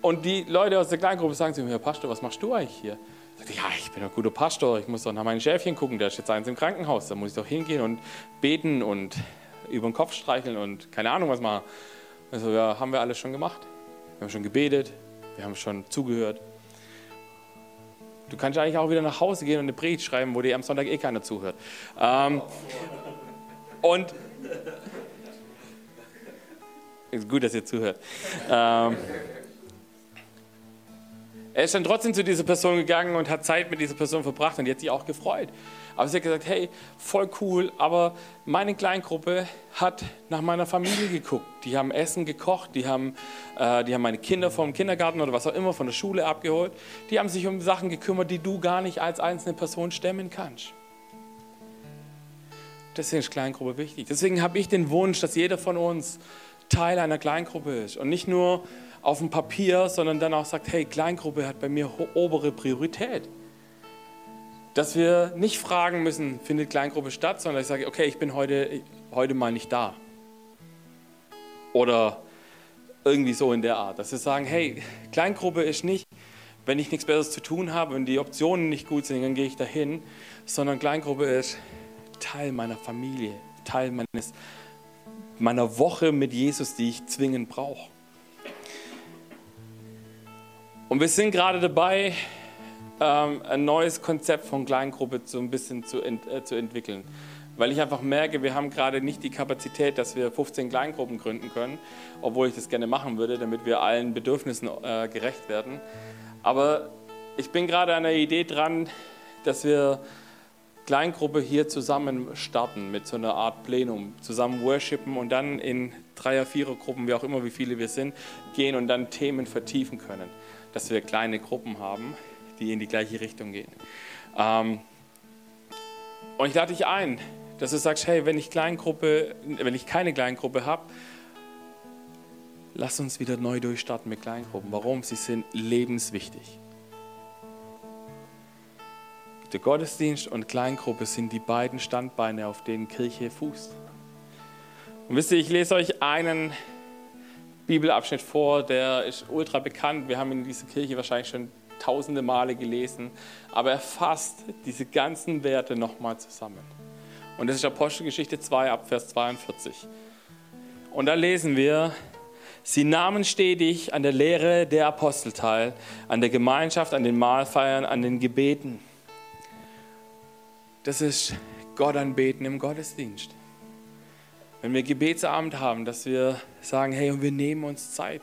[SPEAKER 1] und die Leute aus der kleinen Gruppe sagen zu ihm, Herr Pastor, was machst du eigentlich hier? Er sagt, ja, ich bin ein guter Pastor, ich muss doch nach meinen Schäfchen gucken, der ist jetzt eins im Krankenhaus, da muss ich doch hingehen und beten und über den Kopf streicheln und keine Ahnung was machen. Also ja, haben wir alles schon gemacht. Wir haben schon gebetet, wir haben schon zugehört. Du kannst eigentlich auch wieder nach Hause gehen und eine Predigt schreiben, wo dir am Sonntag eh keiner zuhört. Ähm, und gut, dass ihr zuhört. Ähm, er ist dann trotzdem zu dieser Person gegangen und hat Zeit mit dieser Person verbracht und die hat sich auch gefreut. Aber sie hat gesagt, hey, voll cool, aber meine Kleingruppe hat nach meiner Familie geguckt. Die haben Essen gekocht, die haben, äh, die haben meine Kinder vom Kindergarten oder was auch immer von der Schule abgeholt. Die haben sich um Sachen gekümmert, die du gar nicht als einzelne Person stemmen kannst. Deswegen ist Kleingruppe wichtig. Deswegen habe ich den Wunsch, dass jeder von uns Teil einer Kleingruppe ist und nicht nur auf dem Papier, sondern dann auch sagt, hey, Kleingruppe hat bei mir obere Priorität. Dass wir nicht fragen müssen, findet Kleingruppe statt, sondern ich sage, okay, ich bin heute, heute mal nicht da. Oder irgendwie so in der Art. Dass wir sagen, hey, Kleingruppe ist nicht, wenn ich nichts Besseres zu tun habe und die Optionen nicht gut sind, dann gehe ich dahin, sondern Kleingruppe ist Teil meiner Familie, Teil meines, meiner Woche mit Jesus, die ich zwingend brauche. Und wir sind gerade dabei, ähm, ein neues Konzept von Kleingruppe so ein bisschen zu, ent, äh, zu entwickeln. Weil ich einfach merke, wir haben gerade nicht die Kapazität, dass wir 15 Kleingruppen gründen können, obwohl ich das gerne machen würde, damit wir allen Bedürfnissen äh, gerecht werden. Aber ich bin gerade an der Idee dran, dass wir Kleingruppe hier zusammen starten mit so einer Art Plenum, zusammen worshipen und dann in Dreier-, Vierer-Gruppen, wie auch immer, wie viele wir sind, gehen und dann Themen vertiefen können. Dass wir kleine Gruppen haben, die in die gleiche Richtung gehen. Ähm, und ich lade dich ein, dass du sagst, hey, wenn ich, Kleingruppe, wenn ich keine Kleingruppe habe, lass uns wieder neu durchstarten mit Kleingruppen. Warum? Sie sind lebenswichtig. Der Gottesdienst und Kleingruppe sind die beiden Standbeine, auf denen Kirche fußt. Und wisst ihr, ich lese euch einen Bibelabschnitt vor, der ist ultra bekannt. Wir haben in dieser Kirche wahrscheinlich schon tausende Male gelesen, aber er fasst diese ganzen Werte nochmal zusammen. Und das ist Apostelgeschichte 2 ab Vers 42. Und da lesen wir, sie nahmen stetig an der Lehre der Apostel teil, an der Gemeinschaft, an den Mahlfeiern, an den Gebeten. Das ist Gott anbeten im Gottesdienst. Wenn wir Gebetsabend haben, dass wir sagen, hey, und wir nehmen uns Zeit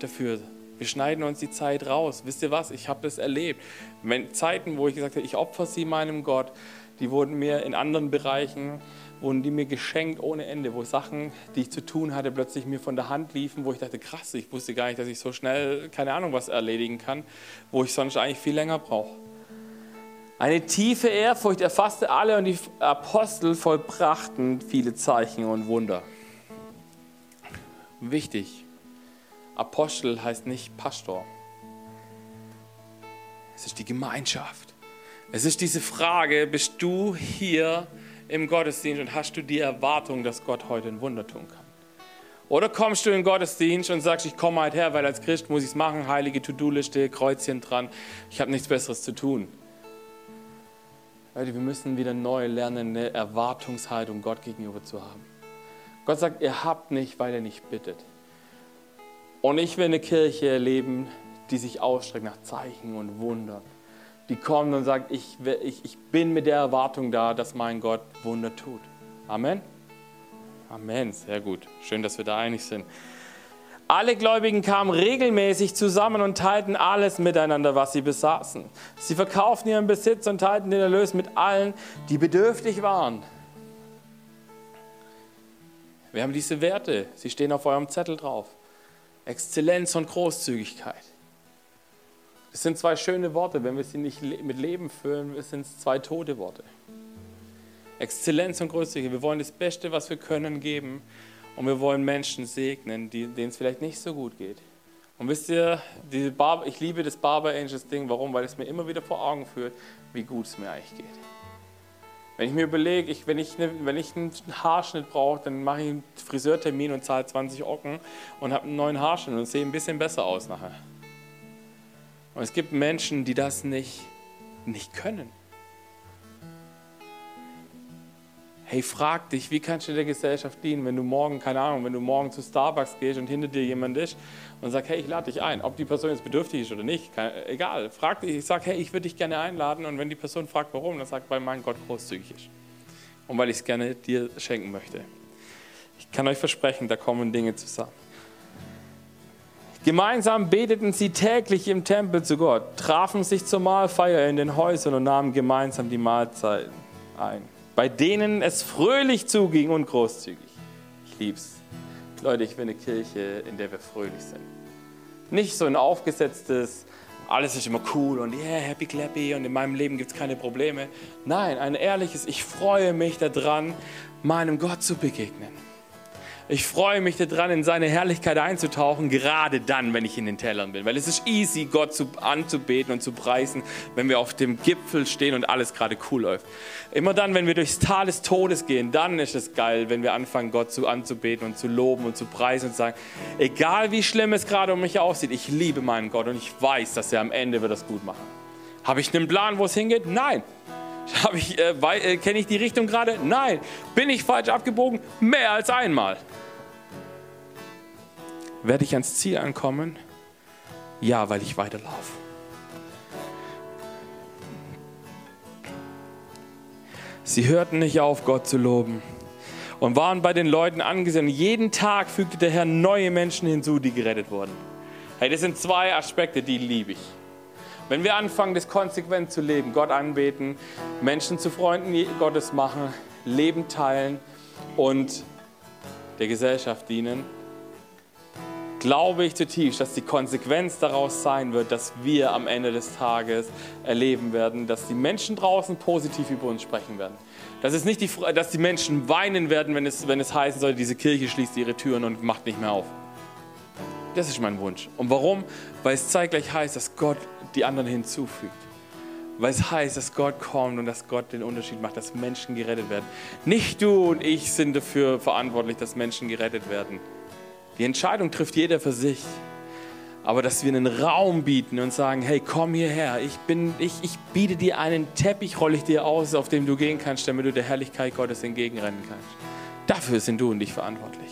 [SPEAKER 1] dafür. Wir schneiden uns die Zeit raus. Wisst ihr was? Ich habe das erlebt. Wenn Zeiten, wo ich gesagt habe, ich opfer sie meinem Gott, die wurden mir in anderen Bereichen, wurden die mir geschenkt ohne Ende, wo Sachen, die ich zu tun hatte, plötzlich mir von der Hand liefen, wo ich dachte, krass, ich wusste gar nicht, dass ich so schnell, keine Ahnung, was erledigen kann, wo ich sonst eigentlich viel länger brauche. Eine tiefe Ehrfurcht erfasste alle und die Apostel vollbrachten viele Zeichen und Wunder. Wichtig, Apostel heißt nicht Pastor. Es ist die Gemeinschaft. Es ist diese Frage, bist du hier im Gottesdienst und hast du die Erwartung, dass Gott heute ein Wunder tun kann? Oder kommst du in den Gottesdienst und sagst, ich komme halt her, weil als Christ muss ich es machen, heilige To-Do-Liste, Kreuzchen dran, ich habe nichts Besseres zu tun. Leute, wir müssen wieder neu lernen, eine Erwartungshaltung Gott gegenüber zu haben. Gott sagt, ihr habt nicht, weil ihr nicht bittet. Und ich will eine Kirche erleben, die sich ausstreckt nach Zeichen und Wundern die kommt und sagt, ich, ich, ich bin mit der Erwartung da, dass mein Gott Wunder tut. Amen. Amen, sehr gut. Schön, dass wir da einig sind. Alle Gläubigen kamen regelmäßig zusammen und teilten alles miteinander, was sie besaßen. Sie verkauften ihren Besitz und teilten den Erlös mit allen, die bedürftig waren. Wir haben diese Werte, sie stehen auf eurem Zettel drauf. Exzellenz und Großzügigkeit. Es sind zwei schöne Worte, wenn wir sie nicht mit Leben füllen, sind es zwei tote Worte. Exzellenz und Großzügigkeit. Wir wollen das Beste, was wir können, geben und wir wollen Menschen segnen, denen es vielleicht nicht so gut geht. Und wisst ihr, ich liebe das Barber Angels Ding. Warum? Weil es mir immer wieder vor Augen führt, wie gut es mir eigentlich geht. Wenn ich mir überlege, ich, wenn, ich ne, wenn ich einen Haarschnitt brauche, dann mache ich einen Friseurtermin und zahle 20 Ocken und habe einen neuen Haarschnitt und sehe ein bisschen besser aus nachher. Und es gibt Menschen, die das nicht, nicht können. Hey, frag dich, wie kannst du der Gesellschaft dienen, wenn du morgen, keine Ahnung, wenn du morgen zu Starbucks gehst und hinter dir jemand ist und sagt, hey, ich lade dich ein, ob die Person jetzt bedürftig ist oder nicht, kann, egal. Frag dich, ich sage, hey, ich würde dich gerne einladen und wenn die Person fragt, warum, dann sagt, weil mein Gott großzügig ist und weil ich es gerne dir schenken möchte. Ich kann euch versprechen, da kommen Dinge zusammen. Gemeinsam beteten sie täglich im Tempel zu Gott, trafen sich zur Mahlfeier in den Häusern und nahmen gemeinsam die Mahlzeiten ein, bei denen es fröhlich zuging und großzügig. Ich lieb's. Leute, ich will eine Kirche, in der wir fröhlich sind. Nicht so ein aufgesetztes, alles ist immer cool und yeah, happy clappy und in meinem Leben gibt es keine Probleme. Nein, ein ehrliches, ich freue mich daran, meinem Gott zu begegnen. Ich freue mich daran, in seine Herrlichkeit einzutauchen, gerade dann, wenn ich in den Tälern bin. Weil es ist easy, Gott zu, anzubeten und zu preisen, wenn wir auf dem Gipfel stehen und alles gerade cool läuft. Immer dann, wenn wir durchs Tal des Todes gehen, dann ist es geil, wenn wir anfangen, Gott zu, anzubeten und zu loben und zu preisen und zu sagen, egal wie schlimm es gerade um mich aussieht, ich liebe meinen Gott und ich weiß, dass er am Ende wird das gut machen. Habe ich einen Plan, wo es hingeht? Nein. Ich, äh, äh, Kenne ich die Richtung gerade? Nein. Bin ich falsch abgebogen? Mehr als einmal. Werde ich ans Ziel ankommen? Ja, weil ich weiterlaufe. Sie hörten nicht auf, Gott zu loben und waren bei den Leuten angesehen. Jeden Tag fügte der Herr neue Menschen hinzu, die gerettet wurden. Hey, das sind zwei Aspekte, die liebe ich. Wenn wir anfangen, das konsequent zu leben, Gott anbeten, Menschen zu Freunden Gottes machen, Leben teilen und der Gesellschaft dienen, glaube ich zutiefst, dass die Konsequenz daraus sein wird, dass wir am Ende des Tages erleben werden, dass die Menschen draußen positiv über uns sprechen werden. Das ist nicht die, dass die Menschen weinen werden, wenn es, wenn es heißen soll, diese Kirche schließt ihre Türen und macht nicht mehr auf. Das ist mein Wunsch. Und warum? Weil es zeitgleich heißt, dass Gott die anderen hinzufügt. Weil es heißt, dass Gott kommt und dass Gott den Unterschied macht, dass Menschen gerettet werden. Nicht du und ich sind dafür verantwortlich, dass Menschen gerettet werden. Die Entscheidung trifft jeder für sich. Aber dass wir einen Raum bieten und sagen, hey, komm hierher, ich, bin, ich, ich biete dir einen Teppich, rolle ich dir aus, auf dem du gehen kannst, damit du der Herrlichkeit Gottes entgegenrennen kannst. Dafür sind du und ich verantwortlich.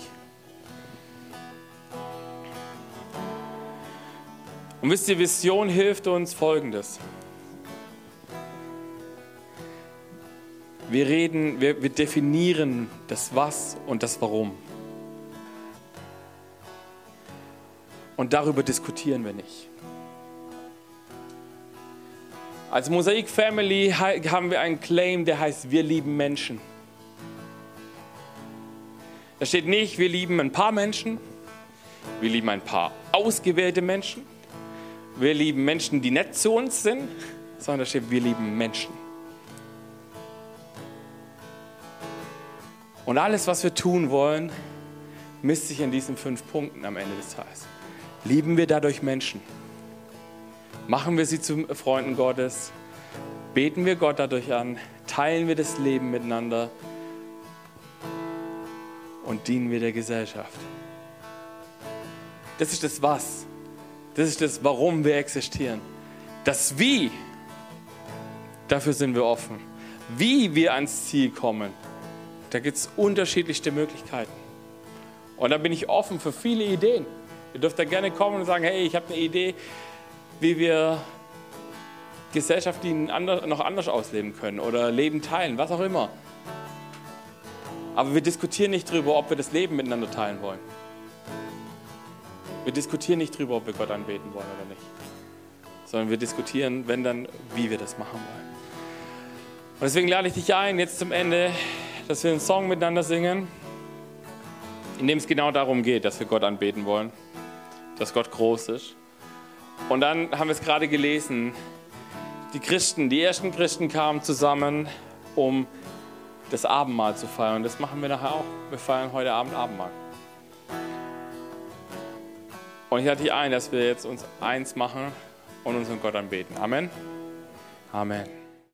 [SPEAKER 1] Und wisst ihr, Vision hilft uns folgendes. Wir reden, wir, wir definieren das Was und das Warum. Und darüber diskutieren wir nicht. Als Mosaik Family haben wir einen Claim, der heißt, wir lieben Menschen. Da steht nicht, wir lieben ein paar Menschen, wir lieben ein paar ausgewählte Menschen, wir lieben Menschen, die nett zu uns sind, sondern da steht, wir lieben Menschen. Und alles, was wir tun wollen, misst sich in diesen fünf Punkten am Ende des Tages. Lieben wir dadurch Menschen? Machen wir sie zu Freunden Gottes? Beten wir Gott dadurch an? Teilen wir das Leben miteinander? Und dienen wir der Gesellschaft? Das ist das Was. Das ist das Warum wir existieren. Das Wie, dafür sind wir offen. Wie wir ans Ziel kommen, da gibt es unterschiedlichste Möglichkeiten. Und da bin ich offen für viele Ideen. Ihr dürft da gerne kommen und sagen, hey, ich habe eine Idee, wie wir Gesellschaft noch anders ausleben können oder Leben teilen, was auch immer. Aber wir diskutieren nicht darüber, ob wir das Leben miteinander teilen wollen. Wir diskutieren nicht darüber, ob wir Gott anbeten wollen oder nicht. Sondern wir diskutieren, wenn dann, wie wir das machen wollen. Und deswegen lade ich dich ein, jetzt zum Ende, dass wir einen Song miteinander singen, in dem es genau darum geht, dass wir Gott anbeten wollen dass Gott groß ist. Und dann haben wir es gerade gelesen, die Christen, die ersten Christen kamen zusammen, um das Abendmahl zu feiern. Und das machen wir nachher auch. Wir feiern heute Abend Abendmahl. Und ich lade dich ein, dass wir jetzt uns eins machen und unseren Gott anbeten. Amen. Amen.